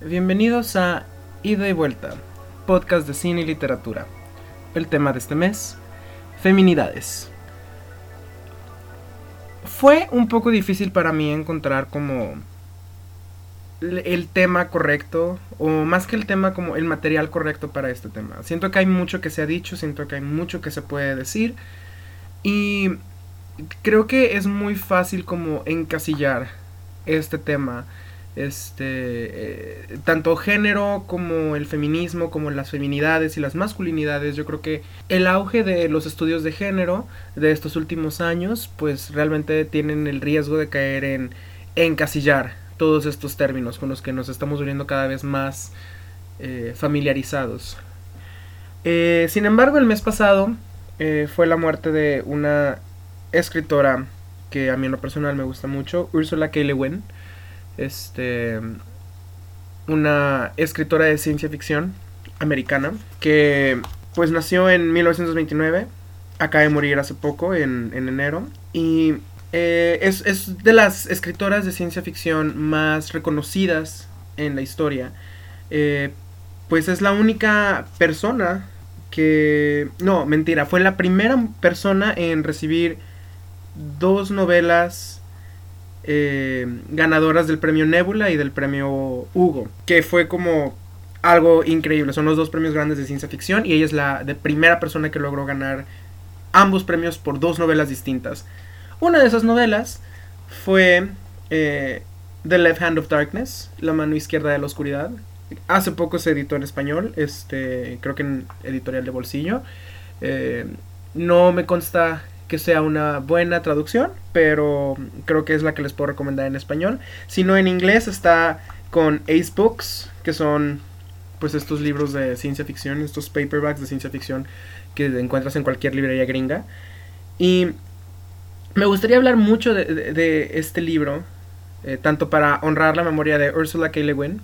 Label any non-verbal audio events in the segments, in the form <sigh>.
Bienvenidos a Ida y Vuelta, podcast de cine y literatura. El tema de este mes, feminidades. Fue un poco difícil para mí encontrar como el tema correcto, o más que el tema, como el material correcto para este tema. Siento que hay mucho que se ha dicho, siento que hay mucho que se puede decir, y creo que es muy fácil como encasillar este tema este eh, tanto género como el feminismo como las feminidades y las masculinidades yo creo que el auge de los estudios de género de estos últimos años pues realmente tienen el riesgo de caer en encasillar todos estos términos con los que nos estamos volviendo cada vez más eh, familiarizados eh, sin embargo el mes pasado fue la muerte de una escritora que a mí en lo personal me gusta mucho Ursula K. Le Guin este, una escritora de ciencia ficción americana que pues nació en 1929, acaba de morir hace poco, en, enero, y eh, es, de las escritoras de ciencia ficción más reconocidas en la historia. Eh, pues es la única persona que... No, mentira, fue la primera persona en recibir dos novelas eh, ganadoras del premio Nebula y del premio Hugo, que fue como algo increíble. Son los dos premios grandes de ciencia ficción y ella es la primera persona que logró ganar ambos premios por dos novelas distintas. Una de esas novelas fue eh, The Left Hand of Darkness, La mano izquierda de la oscuridad. Hace poco se editó en español, este, creo que en editorial de bolsillo. Eh, no me consta que sea una buena traducción, pero creo que es la que les puedo recomendar en español. Si no en inglés está con Ace Books, que son pues estos libros de ciencia ficción, estos paperbacks de ciencia ficción que encuentras en cualquier librería gringa. Y me gustaría hablar mucho de, este libro, eh, tanto para honrar la memoria de Ursula K. Le Guin,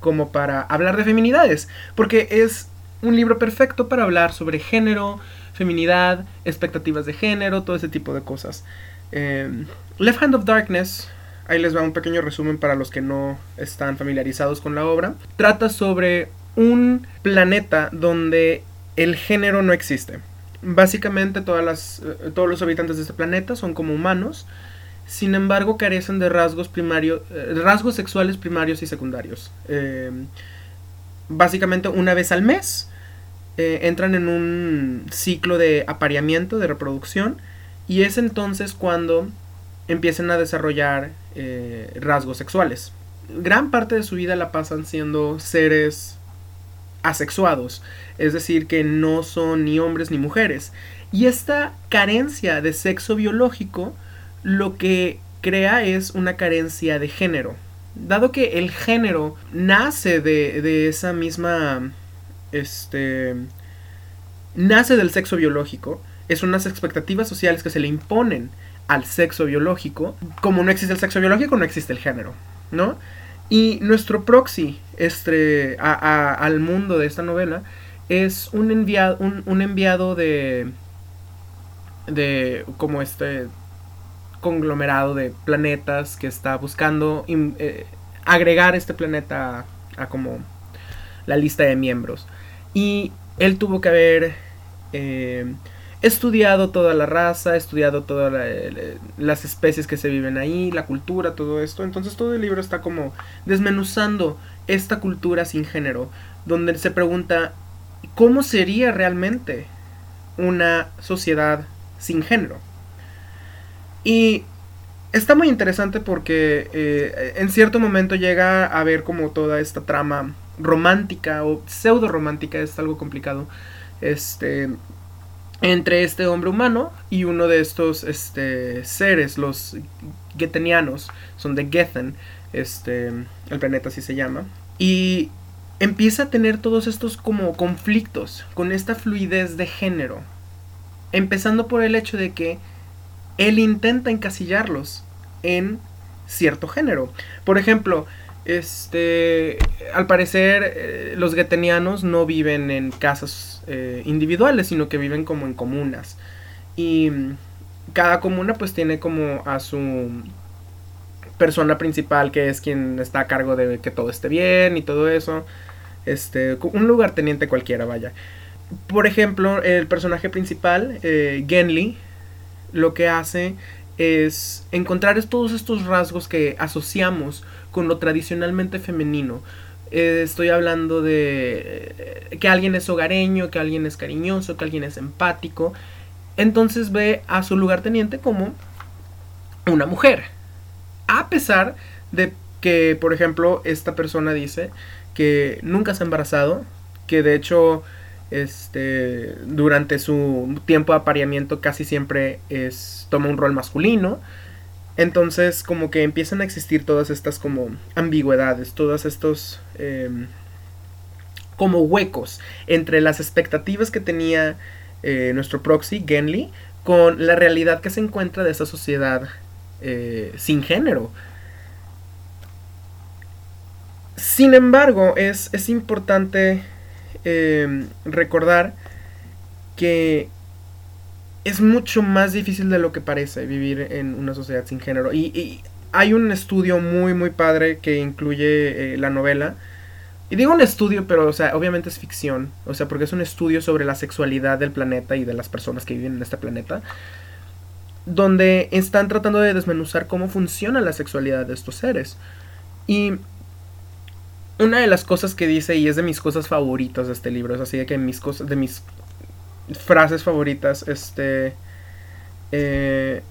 como para hablar de feminidades, porque es un libro perfecto para hablar sobre género, feminidad, expectativas de género, todo ese tipo de cosas. Em, Left Hand of Darkness, ahí les va un pequeño resumen para los que no están familiarizados con la obra. Trata sobre un planeta donde el género no existe. Básicamente todas las, eh, todos los habitantes de este planeta son como humanos, sin embargo carecen de rasgos, eh, rasgos sexuales primarios y secundarios. Em, básicamente una vez al mes eh, entran en un ciclo de apareamiento, de reproducción, y es entonces cuando empiezan a desarrollar eh, rasgos sexuales. Gran parte de su vida la pasan siendo seres asexuados, es decir, que no son ni hombres ni mujeres. Y esta carencia de sexo biológico lo que crea es una carencia de género. Dado que el género nace de, de esa misma este, nace del sexo biológico, es unas expectativas sociales que se le imponen al sexo biológico. Como no existe el sexo biológico, no existe el género, ¿no? Y nuestro proxy este, al mundo de esta novela es un enviado, un, enviado de, de como este conglomerado de planetas que está buscando eh, agregar este planeta a como la lista de miembros. Y él tuvo que haber eh, estudiado toda la raza, estudiado todas las especies que se viven ahí, la cultura, todo esto. Entonces todo el libro está como desmenuzando esta cultura sin género, donde se pregunta cómo sería realmente una sociedad sin género. Y está muy interesante porque eh, en cierto momento llega a ver como toda esta trama romántica o pseudo romántica, es algo complicado, este, entre este hombre humano y uno de estos este, seres, los Getenianos, son de Gethen, este, el planeta así se llama, y empieza a tener todos estos como conflictos con esta fluidez de género, empezando por el hecho de que él intenta encasillarlos en cierto género. Por ejemplo, este, al parecer eh, los getenianos no viven en casas eh, individuales, sino que viven como en comunas. Y cada comuna pues tiene como a su persona principal que es quien está a cargo de que todo esté bien y todo eso. Este, un lugarteniente cualquiera, vaya. Por ejemplo, el personaje principal, eh, Genly, lo que hace es encontrar todos estos rasgos que asociamos con lo tradicionalmente femenino. Eh, estoy hablando de eh, que alguien es hogareño, que alguien es cariñoso, que alguien es empático. Entonces ve a su lugarteniente como una mujer. A pesar de que, por ejemplo, esta persona dice que nunca se ha embarazado, que de hecho este durante su tiempo de apareamiento casi siempre es toma un rol masculino entonces como que empiezan a existir todas estas como ambigüedades todos estos em, como huecos entre las expectativas que tenía eh, nuestro proxy Genly con la realidad que se encuentra de esta sociedad eh, sin género. Sin embargo es, es importante Em, recordar que es mucho más difícil de lo que parece vivir en una sociedad sin género. Y, hay un estudio muy, muy padre que incluye eh, la novela. Y digo un estudio, pero, o sea, obviamente es ficción. O sea, porque es un estudio sobre la sexualidad del planeta y de las personas que viven en este planeta. Donde están tratando de desmenuzar cómo funciona la sexualidad de estos seres. Y una de las cosas que dice, y es de mis cosas favoritas de este libro, es así de que mis cosas, de mis frases favoritas, este... Eh,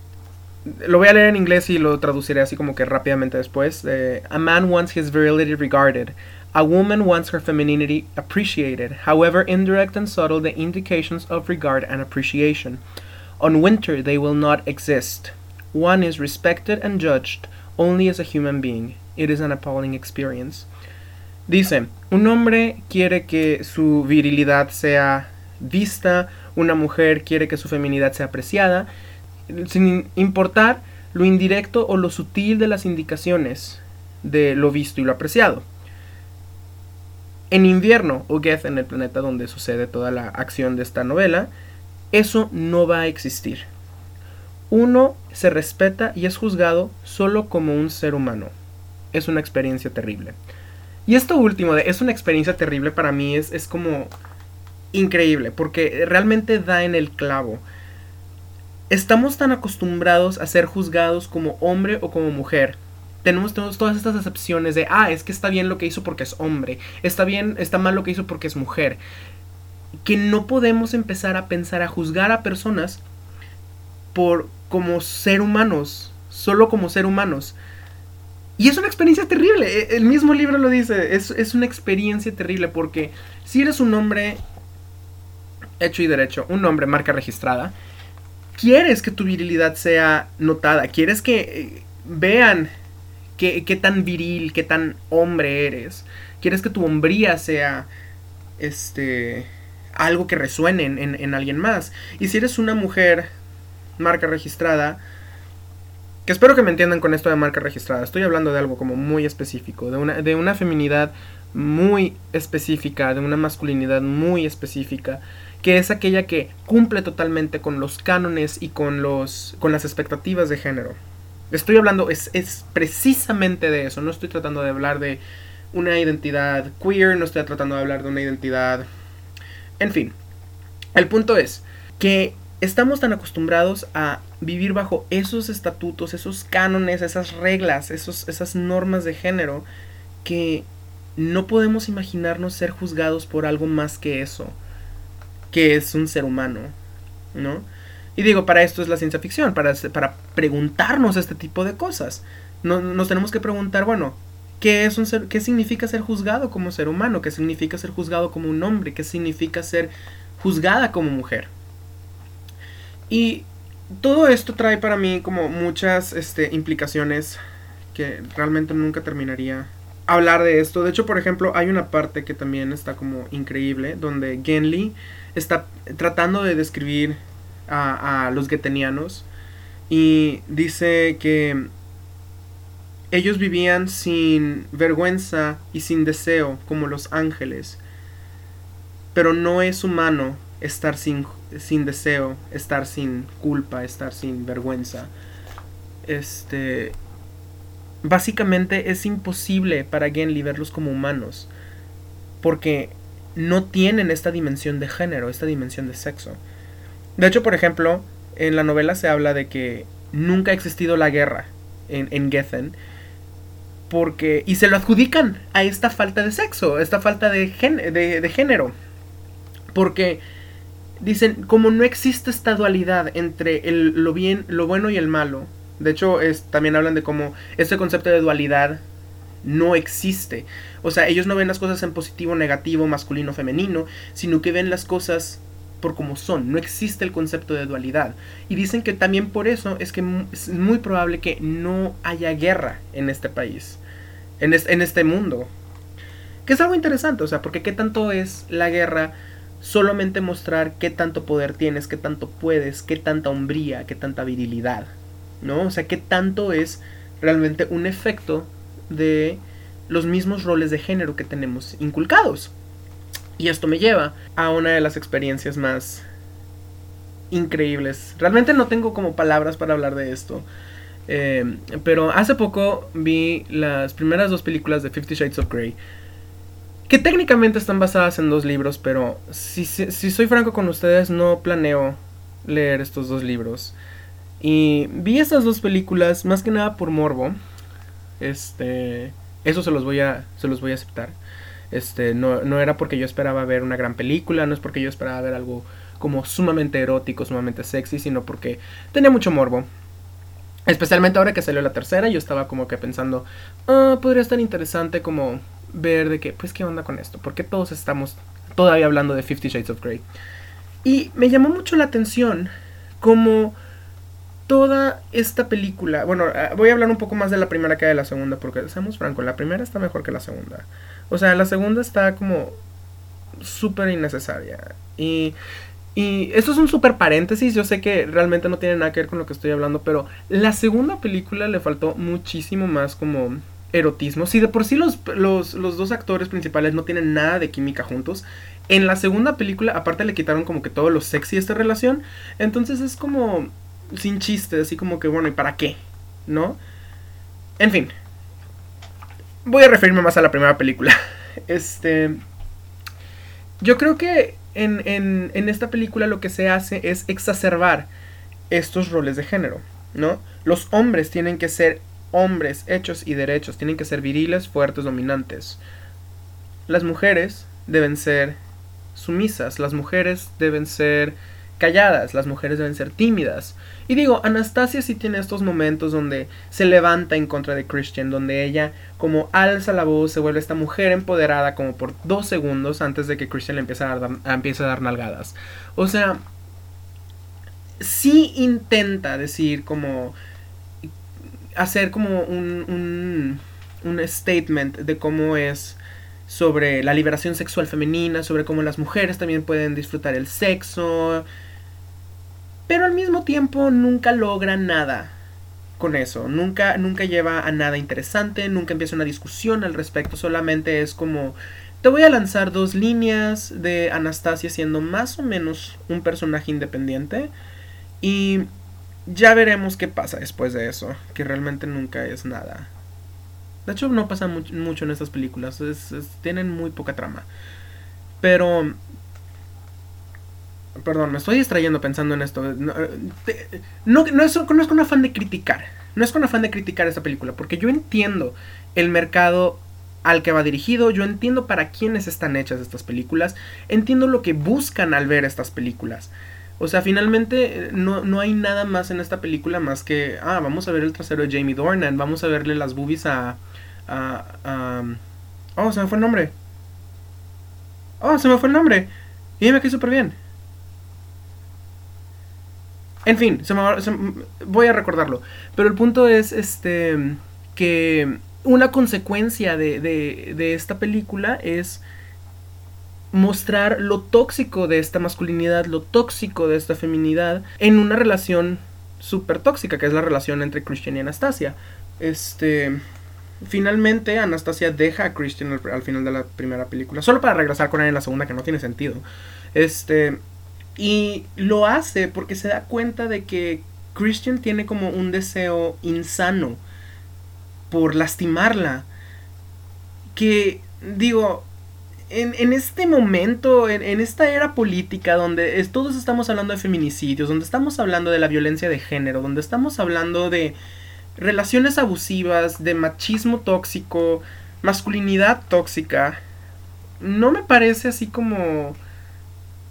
lo voy a leer en inglés y lo traduciré así como que rápidamente después. a man wants his virility regarded. A woman wants her femininity appreciated, however indirect and subtle the indications of regard and appreciation. On winter they will not exist. One is respected and judged only as a human being. It is an appalling experience. Dice, un hombre quiere que su virilidad sea vista, una mujer quiere que su feminidad sea apreciada, sin importar lo indirecto o lo sutil de las indicaciones de lo visto y lo apreciado. En invierno, o Geth, en el planeta donde sucede toda la acción de esta novela, eso no va a existir. Uno se respeta y es juzgado solo como un ser humano. Es una experiencia terrible. Y esto último, es una experiencia terrible para mí, es, es como increíble, porque realmente da en el clavo. Estamos tan acostumbrados a ser juzgados como hombre o como mujer. Tenemos, todas estas excepciones de, ah, es que está bien lo que hizo porque es hombre, está bien, está mal lo que hizo porque es mujer. Que no podemos empezar a pensar, a juzgar a personas por como ser humanos, solo como ser humanos. Y es una experiencia terrible, e, el mismo libro lo dice, es, una experiencia terrible porque si eres un hombre hecho y derecho, un hombre marca registrada, quieres que tu virilidad sea notada, quieres que eh, vean qué, tan viril, qué tan hombre eres, quieres que tu hombría sea este algo que resuene en, en alguien más. Y si eres una mujer marca registrada, que espero que me entiendan con esto de marca registrada. Estoy hablando de algo como muy específico, de una, de una feminidad muy específica, de una masculinidad muy específica, que es aquella que cumple totalmente con los cánones y con, los, con las expectativas de género. Estoy hablando, es, es precisamente de eso, no estoy tratando de hablar de una identidad queer, no estoy tratando de hablar de una identidad... En fin, el punto es que estamos tan acostumbrados a vivir bajo esos estatutos, esos cánones, esas reglas, esos, esas normas de género, que no podemos imaginarnos ser juzgados por algo más que eso, que es un ser humano, ¿no? Y digo, para esto es la ciencia ficción, para, para preguntarnos este tipo de cosas. nos tenemos que preguntar, bueno, ¿qué, es un ser, ¿qué significa ser juzgado como ser humano? ¿Qué significa ser juzgado como un hombre? ¿Qué significa ser juzgada como mujer? Y todo esto trae para mí como muchas este, implicaciones que realmente nunca terminaría hablar de esto. De hecho, por ejemplo, hay una parte que también está como increíble, donde Genly está tratando de describir a, a los getenianos y dice que ellos vivían sin vergüenza y sin deseo como los ángeles, pero no es humano estar sin, sin deseo, estar sin culpa, estar sin vergüenza. Este. Básicamente es imposible para Genly verlos como humanos. Porque no tienen esta dimensión de género, esta dimensión de sexo. De hecho, por ejemplo, en la novela se habla de que nunca ha existido la guerra en, en Gethen. Porque. Y se lo adjudican a esta falta de sexo, esta falta de, de género. Porque dicen, como no existe esta dualidad entre el, lo bien, lo bueno y el malo. De hecho, es, también hablan de cómo este concepto de dualidad no existe. O sea, ellos no ven las cosas en positivo, negativo, masculino, femenino, sino que ven las cosas por como son. No existe el concepto de dualidad. Y dicen que también por eso es que es muy probable que no haya guerra en este país, en, en este mundo. Que es algo interesante, o sea, porque qué tanto es la guerra solamente mostrar qué tanto poder tienes, qué tanto puedes, qué tanta hombría, qué tanta virilidad, ¿no? O sea, qué tanto es realmente un efecto de los mismos roles de género que tenemos inculcados. Y esto me lleva a una de las experiencias más increíbles. Realmente no tengo como palabras para hablar de esto. Eh, pero hace poco vi las primeras dos películas de Fifty Shades of Grey que técnicamente están basadas en dos libros, pero si, si, soy franco con ustedes, no planeo leer estos dos libros. Y vi estas dos películas más que nada por morbo. Este, eso se los voy a, se los voy a aceptar. Este, no, no era porque yo esperaba ver una gran película, no es porque yo esperaba ver algo como sumamente erótico, sumamente sexy, sino porque tenía mucho morbo. Especialmente ahora que salió la tercera, yo estaba como que pensando, ah, podría estar interesante como ver de que, pues, ¿qué onda con esto? Porque todos estamos todavía hablando de Fifty Shades of Grey. Y me llamó mucho la atención como toda esta película, bueno, ah, voy a hablar un poco más de la primera que de la segunda, porque seamos francos, la primera está mejor que la segunda. O sea, la segunda está como súper innecesaria. Y, y esto es un súper paréntesis, yo sé que realmente no tiene nada que ver con lo que estoy hablando, pero la segunda película le faltó muchísimo más como erotismo. Si de por sí los, los, dos actores principales no tienen nada de química juntos, en la segunda película aparte le quitaron como que todo lo sexy a esta relación. Entonces es como sin chiste, así como que bueno, ¿y para qué? ¿No? En fin. Voy a referirme más a la primera película. <laughs> Este... Yo creo que en, en, en esta película lo que se hace es exacerbar estos roles de género, ¿no? Los hombres tienen que ser hombres hechos y derechos tienen que ser viriles, fuertes, dominantes. Las mujeres deben ser sumisas, las mujeres deben ser calladas, las mujeres deben ser tímidas. Y digo, Anastasia sí tiene estos momentos donde se levanta en contra de Christian, donde ella como alza la voz, se vuelve esta mujer empoderada como por dos segundos antes de que Christian le empiece a dar, empiece a dar nalgadas. O sea, sí intenta decir como hacer como un, un, statement de cómo es sobre la liberación sexual femenina, sobre cómo las mujeres también pueden disfrutar el sexo, pero al mismo tiempo nunca logra nada con eso, nunca, nunca lleva a nada interesante, nunca empieza una discusión al respecto, solamente es como te voy a lanzar dos líneas de Anastasia siendo más o menos un personaje independiente y ya veremos qué pasa después de eso, que realmente nunca es nada. De hecho, no pasa mucho, en estas películas, tienen muy poca trama. Pero... Perdón, me estoy distrayendo pensando en esto. No, no, es, no es con afán de criticar. No es con afán de criticar esta película, porque yo entiendo el mercado al que va dirigido, yo entiendo para quiénes están hechas estas películas, entiendo lo que buscan al ver estas películas. O sea, finalmente no, hay nada más en esta película más que, ah, vamos a ver el trasero de Jamie Dornan, vamos a verle las boobies a... a, oh, se me fue el nombre. Oh, se me fue el nombre. Y me quedó súper bien. En fin, se me, voy a recordarlo. Pero el punto es, este, que una consecuencia de, de, de esta película es mostrar lo tóxico de esta masculinidad, lo tóxico de esta feminidad en una relación súper tóxica, que es la relación entre Christian y Anastasia. Este. Finalmente, Anastasia deja a Christian al, final de la primera película, solo para regresar con él en la segunda, que no tiene sentido. Este. Y lo hace porque se da cuenta de que Christian tiene como un deseo insano por lastimarla. Que, digo, en, este momento, en, esta era política donde todos estamos hablando de feminicidios, donde estamos hablando de la violencia de género, donde estamos hablando de relaciones abusivas, de machismo tóxico, masculinidad tóxica, no me parece así como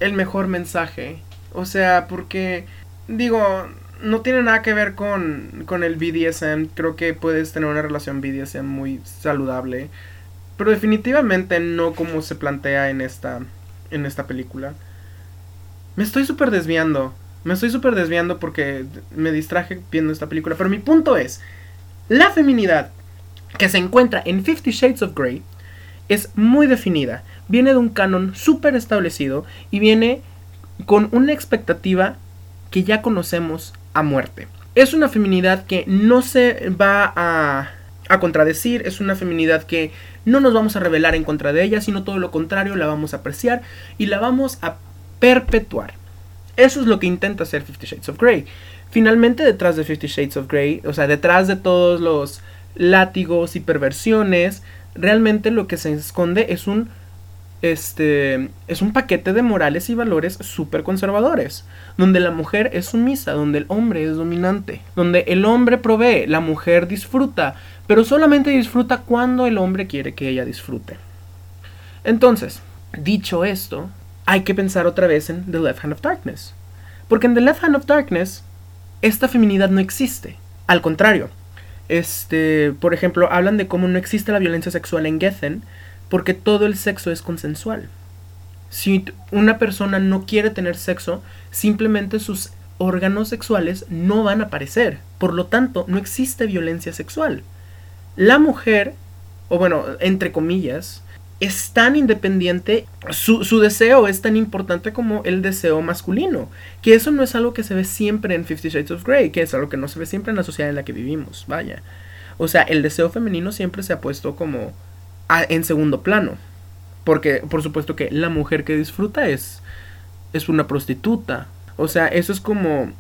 el mejor mensaje. O sea, porque digo, no tiene nada que ver con, con el BDSM. Creo que puedes tener una relación BDSM muy saludable. Pero definitivamente no como se plantea en esta, en esta película. Me estoy súper desviando. Me estoy súper desviando porque me distraje viendo esta película. Pero mi punto es, la feminidad que se encuentra en Fifty Shades of Grey es muy definida. Viene de un canon súper establecido y viene con una expectativa que ya conocemos a muerte. Es una feminidad que no se va a, a contradecir, es una feminidad que no nos vamos a rebelar en contra de ella, sino todo lo contrario, la vamos a apreciar y la vamos a perpetuar. Eso es lo que intenta hacer Fifty Shades of Grey. Finalmente, detrás de Fifty Shades of Grey, o sea, detrás de todos los látigos y perversiones, realmente lo que se esconde es un este es un paquete de morales y valores súper conservadores, donde la mujer es sumisa, donde el hombre es dominante, donde el hombre provee, la mujer disfruta, pero solamente disfruta cuando el hombre quiere que ella disfrute. Entonces, dicho esto, hay que pensar otra vez en The Left Hand of Darkness. Porque en The Left Hand of Darkness, esta feminidad no existe. Al contrario, este, por ejemplo, hablan de cómo no existe la violencia sexual en Gethen porque todo el sexo es consensual. Si una persona no quiere tener sexo, simplemente sus órganos sexuales no van a aparecer. Por lo tanto, no existe violencia sexual la mujer, o bueno, entre comillas, es tan independiente, su, deseo es tan importante como el deseo masculino. Que eso no es algo que se ve siempre en Fifty Shades of Grey, que es algo que no se ve siempre en la sociedad en la que vivimos, vaya. O sea, el deseo femenino siempre se ha puesto como en segundo plano. Porque, por supuesto que la mujer que disfruta es, es una prostituta. O sea, eso es como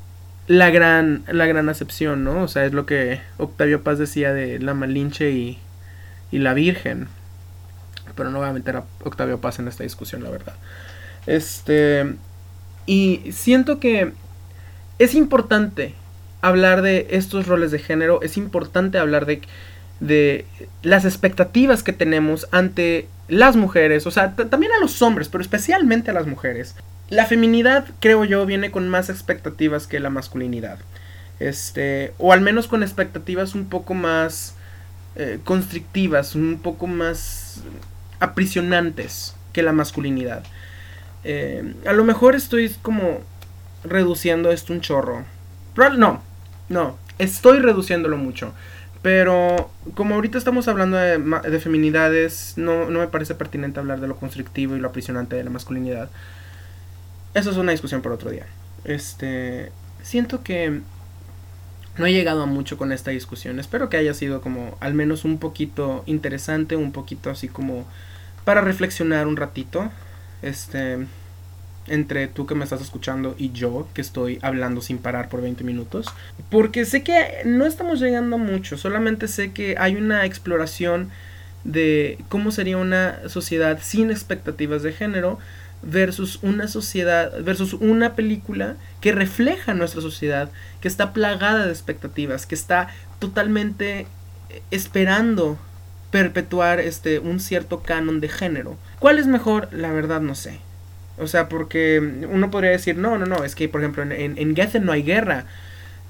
la gran, la gran acepción, ¿no? O sea, es lo que Octavio Paz decía de la Malinche y la Virgen. Pero no voy a meter a Octavio Paz en esta discusión, la verdad. Este. Y siento que es importante hablar de estos roles de género. Es importante hablar de, de las expectativas que tenemos ante las mujeres. O sea, también a los hombres, pero especialmente a las mujeres la feminidad, creo yo, viene con más expectativas que la masculinidad. Este, o al menos con expectativas un poco más eh, constrictivas, un poco más aprisionantes que la masculinidad. Eh, a lo mejor estoy como reduciendo esto un chorro. No, no, estoy reduciéndolo mucho. Pero como ahorita estamos hablando de, de feminidades, no, no me parece pertinente hablar de lo constrictivo y lo aprisionante de la masculinidad. Eso es una discusión por otro día. Este, siento que no he llegado a mucho con esta discusión. Espero que haya sido como al menos un poquito interesante, un poquito así como para reflexionar un ratito. Este, entre tú que me estás escuchando y yo que estoy hablando sin parar por 20 minutos. Porque sé que no estamos llegando a mucho, solamente sé que hay una exploración de cómo sería una sociedad sin expectativas de género versus una sociedad, versus una película que refleja nuestra sociedad, que está plagada de expectativas, que está totalmente esperando perpetuar este un cierto canon de género. ¿Cuál es mejor? La verdad no sé. O sea, porque uno podría decir, no, no, no, es que por ejemplo en, en, en no hay guerra,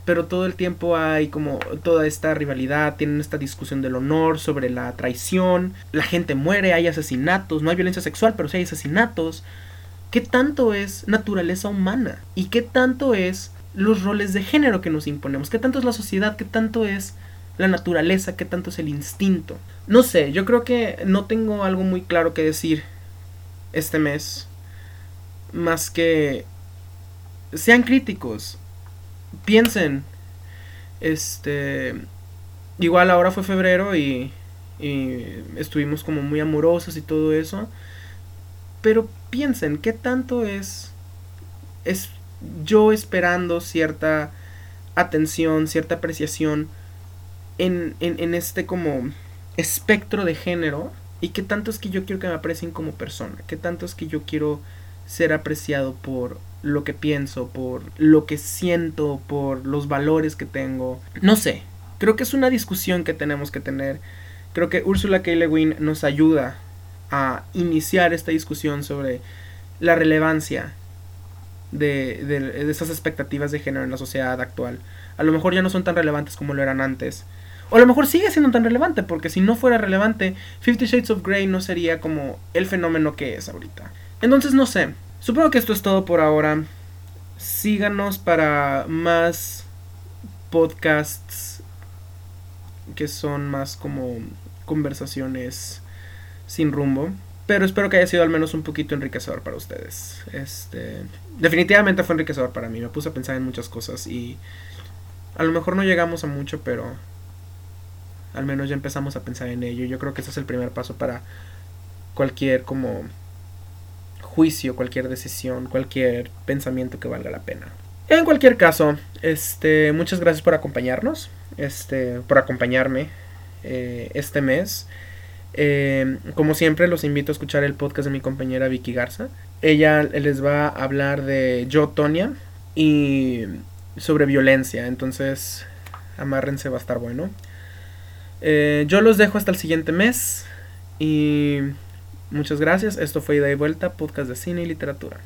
pero todo el tiempo hay como toda esta rivalidad, tienen esta discusión del honor, sobre la traición, la gente muere, hay asesinatos, no hay violencia sexual, pero sí hay asesinatos. ¿Qué tanto es naturaleza humana? ¿Y qué tanto es los roles de género que nos imponemos? ¿Qué tanto es la sociedad? ¿Qué tanto es la naturaleza? ¿Qué tanto es el instinto? No sé, yo creo que no tengo algo muy claro que decir este mes. Más que sean críticos, piensen, este, igual ahora fue febrero y, y estuvimos como muy amorosos y todo eso, pero piensen, ¿qué tanto es, es yo esperando cierta atención, cierta apreciación en, en, en este como espectro de género y qué tanto es que yo quiero que me aprecien como persona, qué tanto es que yo quiero ser apreciado por lo que pienso, por lo que siento, por los valores que tengo. No sé, creo que es una discusión que tenemos que tener. Creo que Ursula K. Le Guin nos ayuda a iniciar esta discusión sobre la relevancia de, de, de, esas expectativas de género en la sociedad actual. A lo mejor ya no son tan relevantes como lo eran antes. O a lo mejor sigue siendo tan relevante, porque si no fuera relevante, Fifty Shades of Grey no sería como el fenómeno que es ahorita. Entonces no sé, supongo que esto es todo por ahora. Síganos para más podcasts que son más como conversaciones sin rumbo. Pero espero que haya sido al menos un poquito enriquecedor para ustedes. Este, definitivamente fue enriquecedor para mí. Me puse a pensar en muchas cosas y a lo mejor no llegamos a mucho, pero al menos ya empezamos a pensar en ello. Yo creo que ese es el primer paso para cualquier como juicio, cualquier decisión, cualquier pensamiento que valga la pena. En cualquier caso, este, muchas gracias por acompañarnos, este, por acompañarme eh, este mes. Eh, como siempre, los invito a escuchar el podcast de mi compañera Vicky Garza. Ella les va a hablar de Yo, Tonia y sobre violencia. Entonces, amárrense, va a estar bueno. Eh, yo los dejo hasta el siguiente mes. Y muchas gracias. Esto fue Ida y Vuelta, podcast de cine y literatura.